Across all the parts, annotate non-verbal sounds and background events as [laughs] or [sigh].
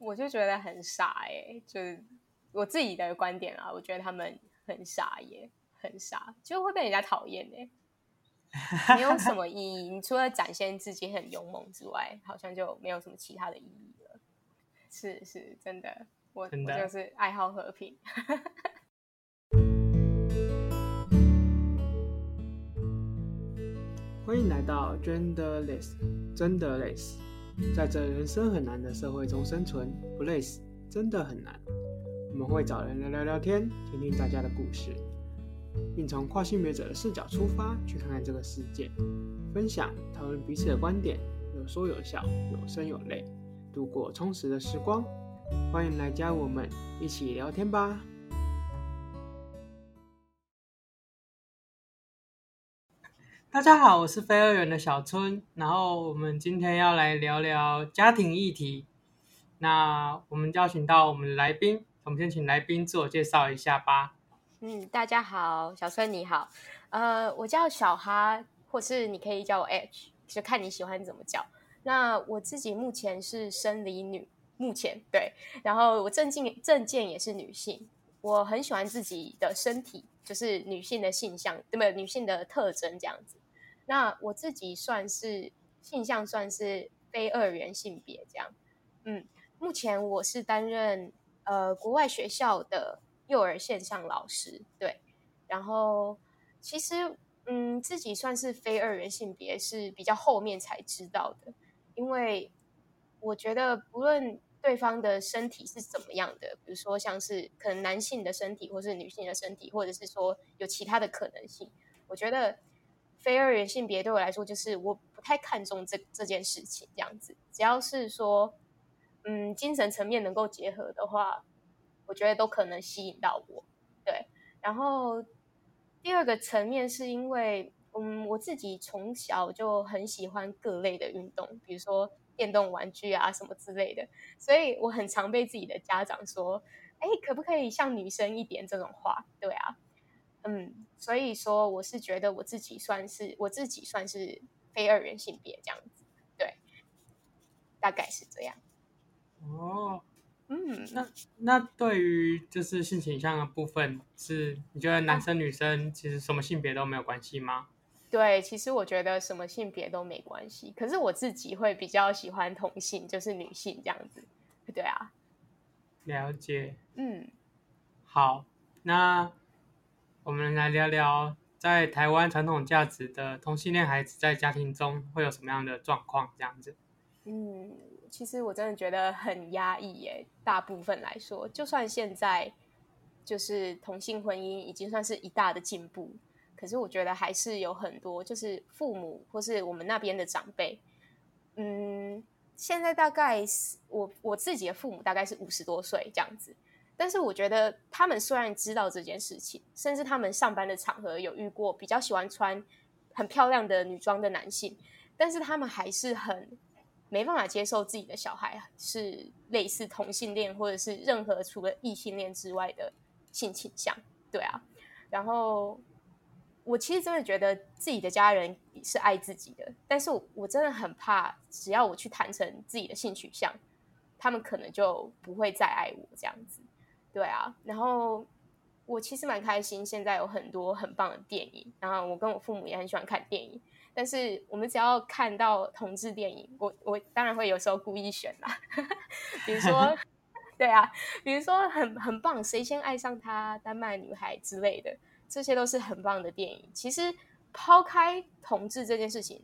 我就觉得很傻哎，就是我自己的观点啊，我觉得他们很傻耶，很傻，就会被人家讨厌哎，没有什么意义。你除了展现自己很勇猛之外，好像就没有什么其他的意义了。是是，真的，我我就是爱好和平。[laughs] 欢迎来到 Genderless，真的累死。在这人生很难的社会中生存，不累死真的很难。我们会找人来聊聊天，听听大家的故事，并从跨性别者的视角出发，去看看这个世界，分享、讨论彼此的观点，有说有笑，有声有泪，度过充实的时光。欢迎来加我们一起聊天吧。大家好，我是飞二元的小春，然后我们今天要来聊聊家庭议题。那我们邀请到我们的来宾，我们先请来宾自我介绍一下吧。嗯，大家好，小春你好，呃，我叫小哈，或是你可以叫我 H，就看你喜欢怎么叫。那我自己目前是生理女，目前对，然后我证件证件也是女性，我很喜欢自己的身体，就是女性的性向，对不对？女性的特征这样子。那我自己算是性向算是非二元性别这样，嗯，目前我是担任呃国外学校的幼儿线上老师，对，然后其实嗯自己算是非二元性别是比较后面才知道的，因为我觉得不论对方的身体是怎么样的，比如说像是可能男性的身体或是女性的身体，或者是说有其他的可能性，我觉得。非二元性别对我来说，就是我不太看重这这件事情，这样子。只要是说，嗯，精神层面能够结合的话，我觉得都可能吸引到我。对，然后第二个层面是因为，嗯，我自己从小就很喜欢各类的运动，比如说电动玩具啊什么之类的，所以我很常被自己的家长说，哎，可不可以像女生一点这种话？对啊。嗯，所以说我是觉得我自己算是我自己算是非二元性别这样子，对，大概是这样。哦，嗯，那那对于就是性倾向的部分，是你觉得男生女生其实什么性别都没有关系吗？对，其实我觉得什么性别都没关系，可是我自己会比较喜欢同性，就是女性这样子，对啊。了解。嗯，好，那。我们来聊聊，在台湾传统价值的同性恋孩子在家庭中会有什么样的状况？这样子。嗯，其实我真的觉得很压抑耶。大部分来说，就算现在就是同性婚姻已经算是一大的进步，可是我觉得还是有很多，就是父母或是我们那边的长辈，嗯，现在大概是我我自己的父母大概是五十多岁这样子。但是我觉得他们虽然知道这件事情，甚至他们上班的场合有遇过比较喜欢穿很漂亮的女装的男性，但是他们还是很没办法接受自己的小孩是类似同性恋或者是任何除了异性恋之外的性倾向。对啊，然后我其实真的觉得自己的家人是爱自己的，但是我我真的很怕，只要我去坦诚自己的性取向，他们可能就不会再爱我这样子。对啊，然后我其实蛮开心，现在有很多很棒的电影，然后我跟我父母也很喜欢看电影。但是我们只要看到同志电影，我我当然会有时候故意选啦，[laughs] 比如说，[laughs] 对啊，比如说很很棒，谁先爱上他，丹麦女孩之类的，这些都是很棒的电影。其实抛开同志这件事情，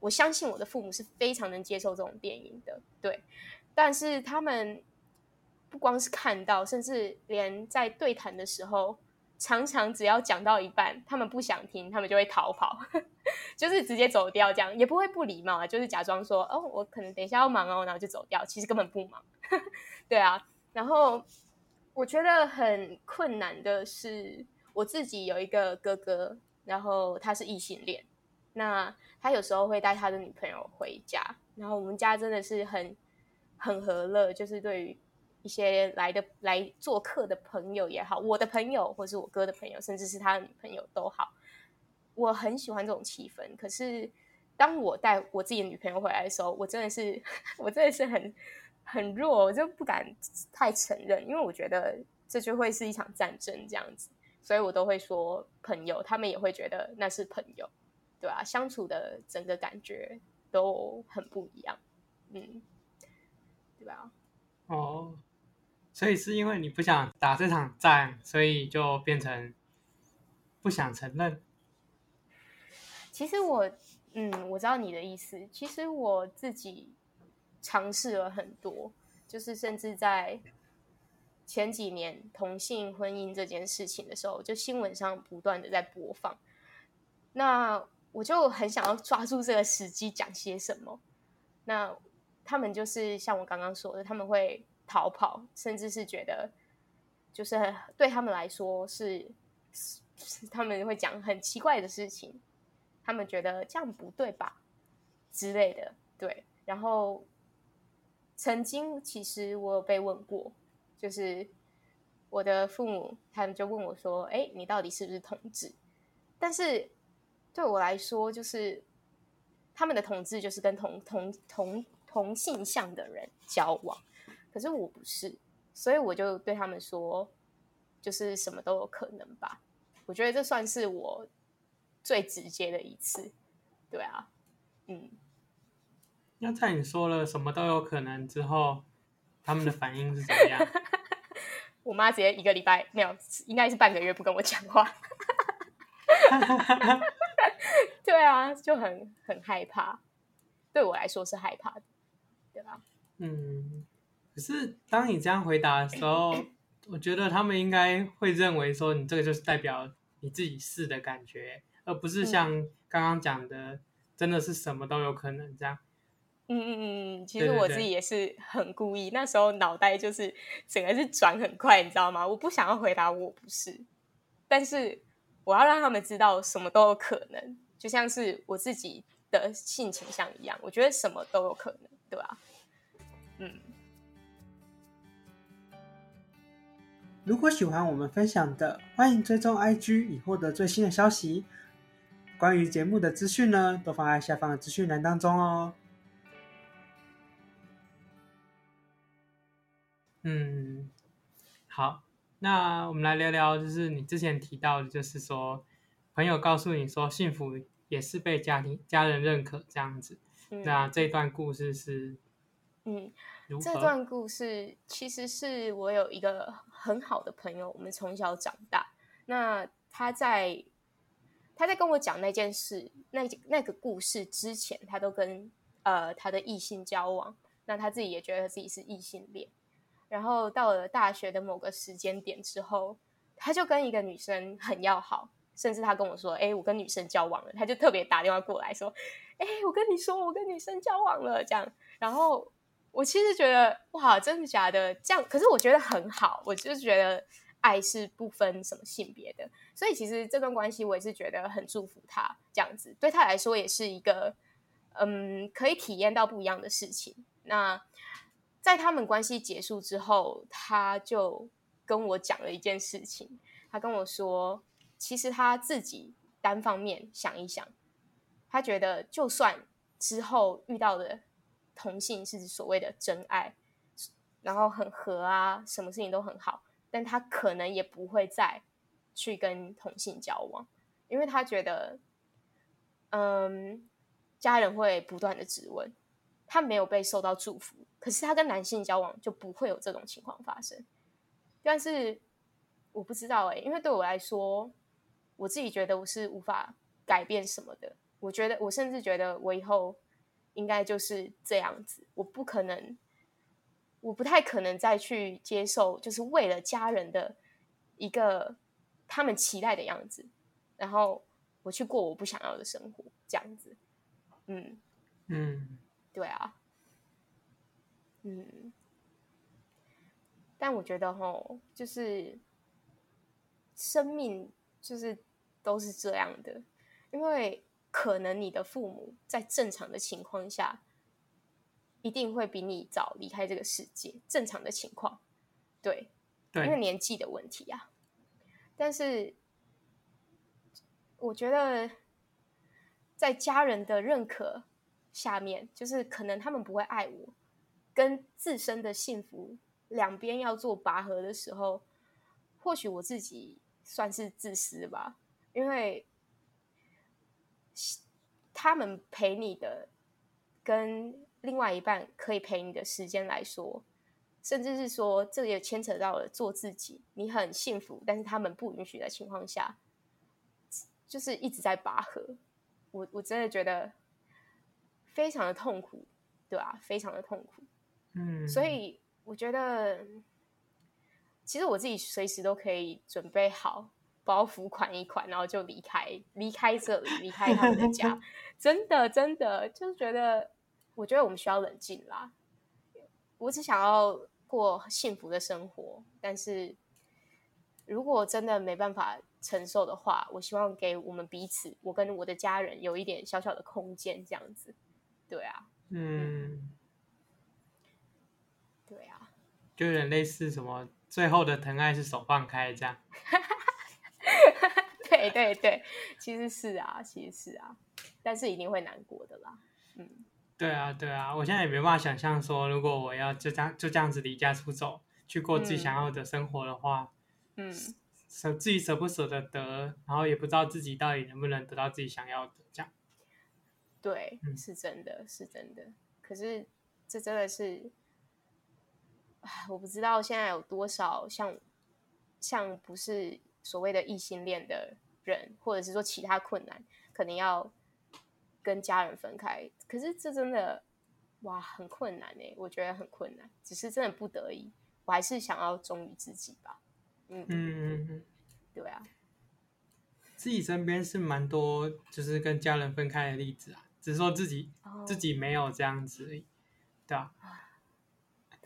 我相信我的父母是非常能接受这种电影的，对，但是他们。不光是看到，甚至连在对谈的时候，常常只要讲到一半，他们不想听，他们就会逃跑，[laughs] 就是直接走掉，这样也不会不礼貌啊，就是假装说哦，我可能等一下要忙哦，然后就走掉，其实根本不忙。[laughs] 对啊，然后我觉得很困难的是，我自己有一个哥哥，然后他是异性恋，那他有时候会带他的女朋友回家，然后我们家真的是很很和乐，就是对于。一些来的来做客的朋友也好，我的朋友或是我哥的朋友，甚至是他的女朋友都好，我很喜欢这种气氛。可是当我带我自己的女朋友回来的时候，我真的是，[laughs] 我真的是很很弱，我就不敢太承认，因为我觉得这就会是一场战争这样子，所以我都会说朋友，他们也会觉得那是朋友，对啊，相处的整个感觉都很不一样，嗯，对吧？哦，所以是因为你不想打这场战，所以就变成不想承认。其实我，嗯，我知道你的意思。其实我自己尝试了很多，就是甚至在前几年同性婚姻这件事情的时候，就新闻上不断的在播放。那我就很想要抓住这个时机讲些什么。那他们就是像我刚刚说的，他们会逃跑，甚至是觉得，就是对他们来说是，是他们会讲很奇怪的事情，他们觉得这样不对吧之类的。对，然后曾经其实我有被问过，就是我的父母他们就问我说：“哎，你到底是不是同志？”但是对我来说，就是他们的同志就是跟同同同。同性向的人交往，可是我不是，所以我就对他们说，就是什么都有可能吧。我觉得这算是我最直接的一次，对啊，嗯。那在你说了什么都有可能之后，他们的反应是怎么样？[laughs] 我妈直接一个礼拜没有，应该是半个月不跟我讲话。[laughs] 对啊，就很很害怕，对我来说是害怕的。对吧？嗯，可是当你这样回答的时候，我觉得他们应该会认为说你这个就是代表你自己是的感觉，而不是像刚刚讲的，真的是什么都有可能这样。嗯嗯嗯，其实我自己也是很故意，对对对，那时候脑袋就是整个是转很快，你知道吗？我不想要回答我不是，但是我要让他们知道什么都有可能，就像是我自己的性倾向一样，我觉得什么都有可能。对吧？嗯。如果喜欢我们分享的，欢迎追踪 IG 以获得最新的消息。关于节目的资讯呢，都放在下方的资讯栏当中哦。嗯，好，那我们来聊聊，就是你之前提到的，就是说朋友告诉你说，幸福也是被家庭家人认可这样子。嗯、那这段故事是，嗯，这段故事其实是我有一个很好的朋友，我们从小长大。那他在他在跟我讲那件事，那那个故事之前，他都跟呃他的异性交往。那他自己也觉得自己是异性恋。然后到了大学的某个时间点之后，他就跟一个女生很要好，甚至他跟我说：“哎，我跟女生交往了。”他就特别打电话过来说。哎，我跟你说，我跟女生交往了，这样。然后我其实觉得，哇，真的假的？这样，可是我觉得很好。我就是觉得，爱是不分什么性别的。所以其实这段关系，我也是觉得很祝福他这样子。对他来说，也是一个，嗯，可以体验到不一样的事情。那在他们关系结束之后，他就跟我讲了一件事情。他跟我说，其实他自己单方面想一想。他觉得，就算之后遇到的同性是所谓的真爱，然后很合啊，什么事情都很好，但他可能也不会再去跟同性交往，因为他觉得，嗯，家人会不断的质问，他没有被受到祝福，可是他跟男性交往就不会有这种情况发生。但是我不知道哎、因为对我来说，我自己觉得我是无法改变什么的。我觉得，我甚至觉得，我以后应该就是这样子。我不可能，我不太可能再去接受，就是为了家人的一个他们期待的样子，然后我去过我不想要的生活，这样子。嗯嗯，对啊，嗯。但我觉得，齁，就是生命就是都是这样的，因为。可能你的父母在正常的情况下，一定会比你早离开这个世界。正常的情况，对，对，因为年纪的问题啊。但是，我觉得在家人的认可下面，就是可能他们不会爱我，跟自身的幸福两边要做拔河的时候，或许我自己算是自私吧，因为他们陪你的跟另外一半可以陪你的时间来说，甚至是说这也牵扯到了做自己，你很幸福，但是他们不允许的情况下，就是一直在拔河。我我真的觉得非常的痛苦，对吧？非常的痛苦。嗯，所以我觉得，其实我自己随时都可以准备好包袱，款一款，然后就离开，离开这里，离开他们的家。真的，真的，就是觉得，我觉得我们需要冷静啦。我只想要过幸福的生活，但是如果真的没办法承受的话，我希望给我们彼此，我跟我的家人有一点小小的空间，这样子。对啊，嗯。对啊，就有点类似什么最后的疼爱是手放开这样。[laughs] [laughs] 对对对，其实是啊，其实是啊，但是一定会难过的啦。嗯，对啊对啊，我现在也没办法想象说，如果我要就这样就这样子离家出走，去过自己想要的生活的话，嗯，舍自己舍不舍得得，然后也不知道自己到底能不能得到自己想要的这样。对，嗯，是真的，是真的。可是这真的是。我不知道现在有多少像像不是所谓的异性恋的人，或者是说其他困难，可能要跟家人分开。可是这真的哇，很困难哎，我觉得很困难。只是真的不得已，我还是想要忠于自己吧。嗯嗯嗯，对啊，自己身边是蛮多，就是跟家人分开的例子啊。只是说自己、哦、自己没有这样子而已，对啊。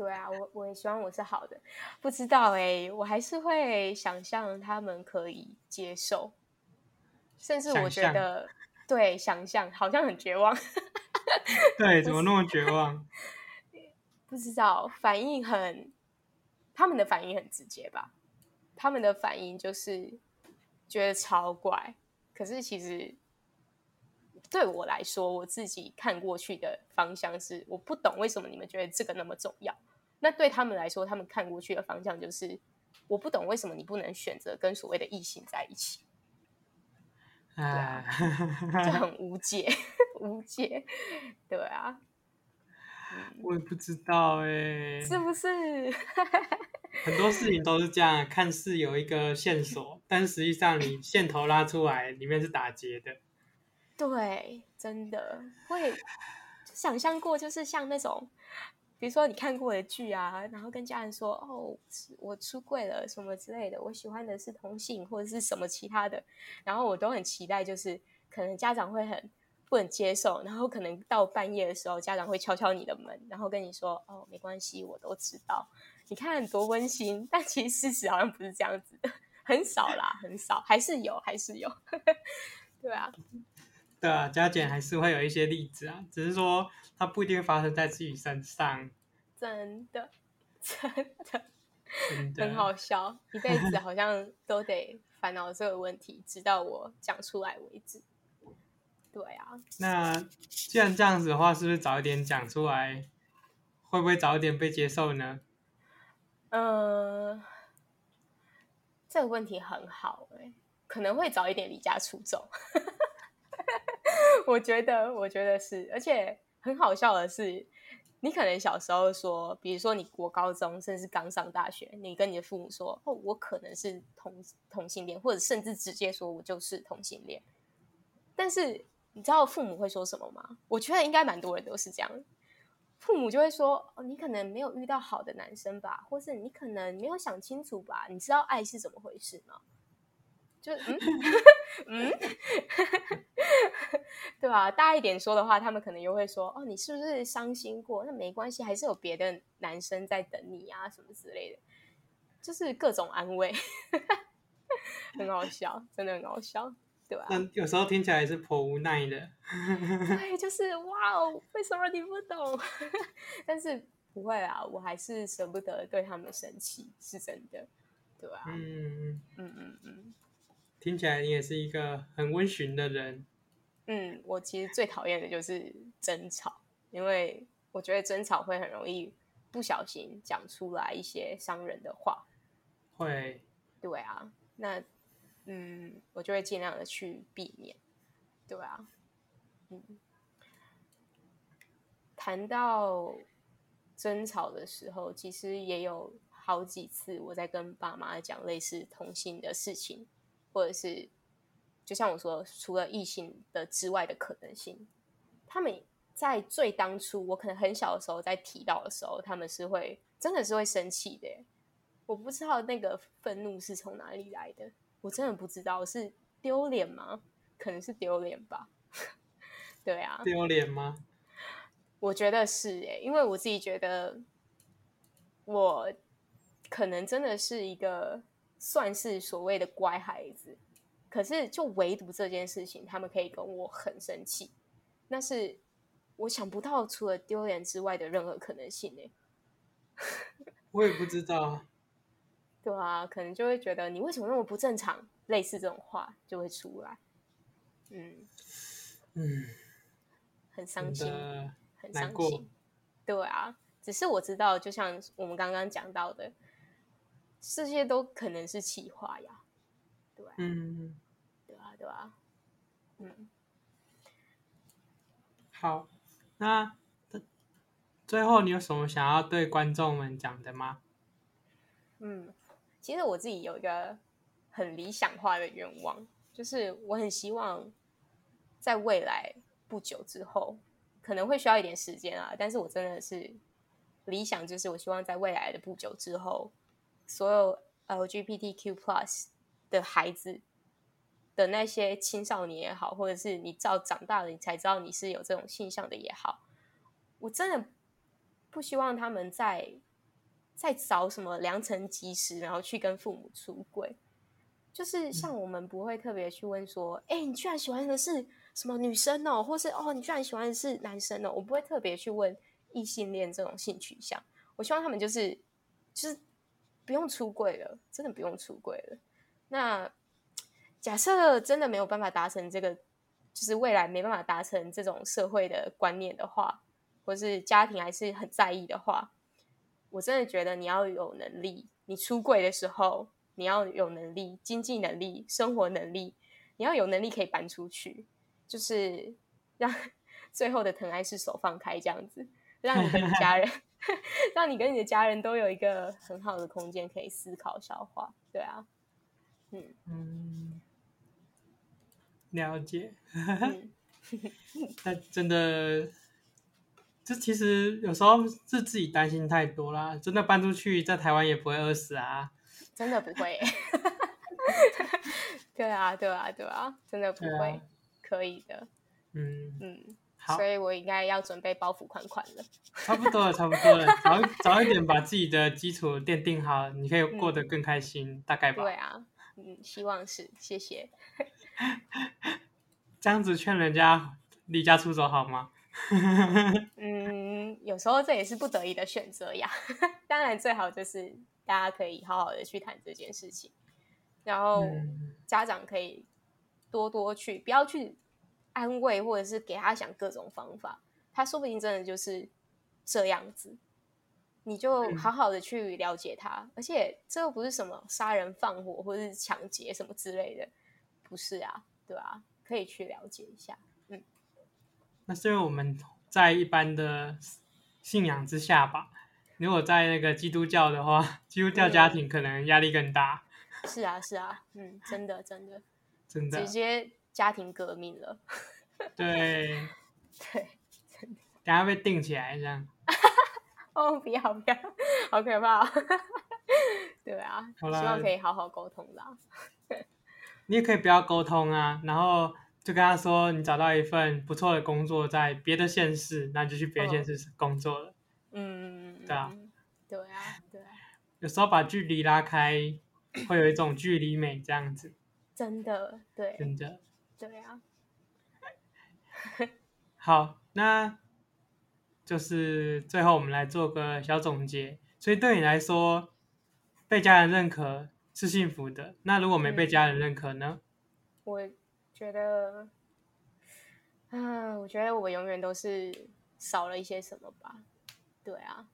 对啊，我我也希望我是好的，不知道哎，我还是会想象他们可以接受，甚至我觉得，想对，想象好像很绝望，[laughs] 对，怎么那么绝望？[laughs] 不知道，反应很，他们的反应很直接吧？他们的反应就是觉得超怪，可是其实。对我来说，我自己看过去的方向是，我不懂为什么你们觉得这个那么重要。那对他们来说，他们看过去的方向就是，我不懂为什么你不能选择跟所谓的异性在一起。对啊，就很无解，[laughs] 无解。对啊，我也不知道哎，是不是？[laughs] 很多事情都是这样，看似有一个线索，但实际上你线头拉出来，里面是打结的。对，真的会想象过，就是像那种，比如说你看过的剧啊，然后跟家人说：“哦，我出柜了，什么之类的，我喜欢的是同性或者是什么其他的。”然后我都很期待，就是可能家长会很不能接受，然后可能到半夜的时候，家长会敲敲你的门，然后跟你说：“哦，没关系，我都知道。”你看多温馨，但其实事实好像不是这样子的，[laughs] 很少啦，很少，还是有，还是有，[laughs] 对啊。对啊，加减还是会有一些例子啊，只是说它不一定发生在自己身上。真的，[laughs] 真的，真的很好笑，一辈子好像都得烦恼这个问题，直到我讲出来为止。对啊，那既然这样子的话，是不是早一点讲出来，会不会早一点被接受呢？呃，这个问题很好欸，可能会早一点离家出走。我觉得，我觉得是，而且很好笑的是，你可能小时候说，比如说你国高中，甚至刚上大学，你跟你的父母说，哦，我可能是同同性恋，或者甚至直接说我就是同性恋。但是你知道父母会说什么吗？我觉得应该蛮多人都是这样，父母就会说，哦，你可能没有遇到好的男生吧，或是你可能没有想清楚吧，你知道爱是怎么回事吗？就嗯 [laughs] 嗯，[laughs] 对吧？大一点说的话，他们可能又会说：“哦，你是不是伤心过？那没关系，还是有别的男生在等你啊，什么之类的。”就是各种安慰，[laughs] 很好笑，真的很好笑，对吧？那有时候听起来也是颇无奈的。对，就是哇哦，为什么你不懂？但是不会啊，我还是舍不得对他们生气，是真的，对吧？嗯嗯嗯嗯嗯。听起来你也是一个很温驯的人。嗯，我其实最讨厌的就是争吵，因为我觉得争吵会很容易不小心讲出来一些伤人的话。会。对啊，那嗯，我就会尽量的去避免。对啊，嗯。谈到争吵的时候，其实也有好几次我在跟爸妈讲类似同性的事情，或者是就像我说，除了异性的之外的可能性，他们在最当初我可能很小的时候在提到的时候，他们是会真的是会生气的。我不知道那个愤怒是从哪里来的，我真的不知道是丢脸吗？可能是丢脸吧。[laughs] 对啊，丢脸吗？[laughs] 我觉得是诶，因为我自己觉得，我可能真的是一个算是所谓的乖孩子，可是就唯独这件事情，他们可以跟我很生气，那是我想不到除了丢脸之外的任何可能性诶。[laughs] 我也不知道。对啊，可能就会觉得你为什么那么不正常，类似这种话就会出来。嗯嗯，很伤心。很伤心，对啊，只是我知道，就像我们刚刚讲到的，这些都可能是企划呀，对啊，嗯，对啊，对啊，嗯，好，那最后你有什么想要对观众们讲的吗？嗯，其实我自己有一个很理想化的愿望，就是我很希望在未来不久之后。可能会需要一点时间啊，但是我真的是理想，就是我希望在未来的不久之后，所有 LGBTQ plus 的孩子的那些青少年也好，或者是你照长大了你才知道你是有这种现象的也好，我真的不希望他们在在找什么良辰吉时，然后去跟父母出轨。就是像我们不会特别去问说，哎、嗯，你居然喜欢的是什么女生哦，或是哦，你居然喜欢的是男生哦，我不会特别去问异性恋这种性取向。我希望他们就是就是不用出柜了，真的不用出柜了。那假设真的没有办法达成这个，就是未来没办法达成这种社会的观念的话，或是家庭还是很在意的话，我真的觉得你要有能力，你出柜的时候。你要有能力、经济能力、生活能力，你要有能力可以搬出去，就是让 [laughs] 最后的疼爱是手放开这样子，让你的家人，[laughs] 让你跟你的家人都有一个很好的空间可以思考、消化。对啊，嗯嗯，了解。那真的，这其实有时候是自己担心太多啦。真的搬出去，在台湾也不会饿死啊。[laughs] 真的不会，[laughs] 对啊，对啊，对啊，真的不会，啊、可以的，嗯嗯，好，所以我应该要准备包袱款款了，[laughs] 差不多了，差不多了，早早一点把自己的基础奠定好，你可以过得更开心，嗯、大概吧，对啊，嗯，希望是，谢谢，[laughs] 这样子劝人家离家出走好吗？[laughs] 嗯，有时候这也是不得已的选择呀，当然最好就是。大家可以好好的去谈这件事情，然后家长可以多多去，不要去安慰或者是给他想各种方法，他说不定真的就是这样子，你就好好的去了解他，而且这又不是什么杀人放火或者是抢劫什么之类的，不是啊，对啊，可以去了解一下，嗯，那是因为我们在一般的信仰之下吧。如果在那个基督教的话，基督教家庭可能压力更大。嗯、是啊，是啊，嗯，真的，真的，[laughs] 真的，直接家庭革命了。[laughs] 对，[laughs] 对，真的。等下被定起来这样。[laughs] 哦，不要不要，好可怕。对啊，希望可以好好沟通啦。你也可以不要沟通啊，然后就跟他说，你找到一份不错的工作，在别的县市，那就去别的县市工作了。哦、嗯。对啊，对啊，对啊。有时候把距离拉开，会有一种距离美，这样子。真的，对，真的，对啊。[laughs] 好，那就是最后我们来做个小总结。所以对你来说，被家人认可是幸福的。那如果没被家人认可呢？我觉得，啊，我觉得我永远都是少了一些什么吧。对啊。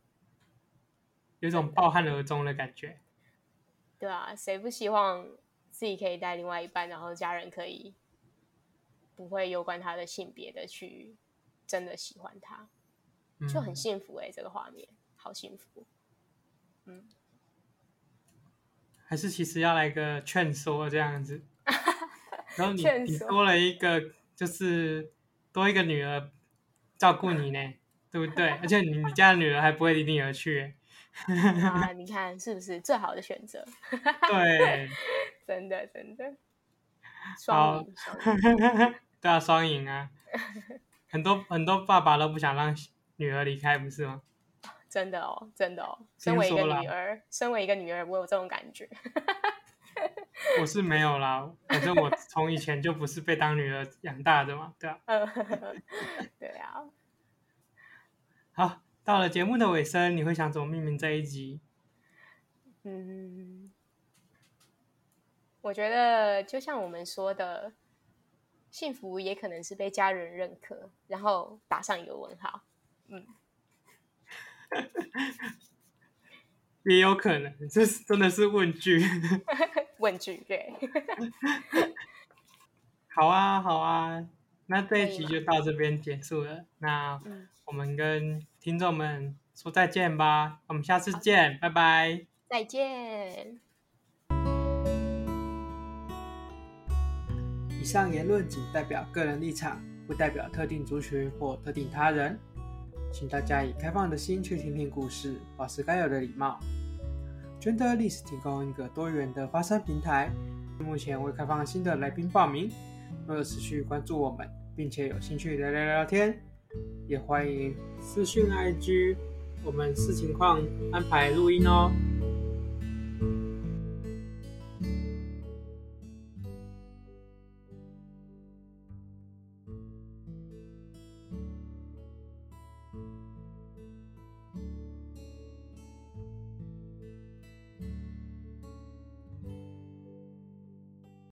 有种抱憾而终的感觉。对啊，谁不希望自己可以带另外一半，然后家人可以不会攸关他的性别的去真的喜欢他，就很幸福哎、这个画面好幸福。嗯，还是其实要来个劝说这样子，[laughs] 然后你你多了一个，就是多一个女儿照顾你呢。对不对？而且你你家的女儿还不会离你而去，[laughs] 啊！[laughs] 你看是不是最好的选择？对，真的真的，双赢，双赢，对啊，双赢啊！[laughs] 很多很多爸爸都不想让女儿离开，不是吗？真的哦，真的哦。身为一个女儿，身为一个女儿，我有这种感觉。[laughs] 我是没有啦，反正我从以前就不是被当女儿养大的嘛，对啊。[laughs] 对啊。好，到了节目的尾声，你会想怎么命名这一集？嗯，我觉得就像我们说的，幸福也可能是被家人认可，然后打上一个问号。嗯，[laughs] 也有可能，这是真的是问句。[laughs] 问句，对。[laughs] 好啊，好啊。那这一集就到这边结束了。那我们跟听众们说再见吧。我们下次见，拜拜。再见。以上言论仅代表个人立场，不代表特定族群或特定他人。请大家以开放的心去听听故事，保持该有的礼貌。Genderless 提供一个多元的发声平台，目前未开放新的来宾报名。若有持续关注我们，并且有兴趣聊聊聊天，也欢迎私讯 IG，我们视情况安排录音哦。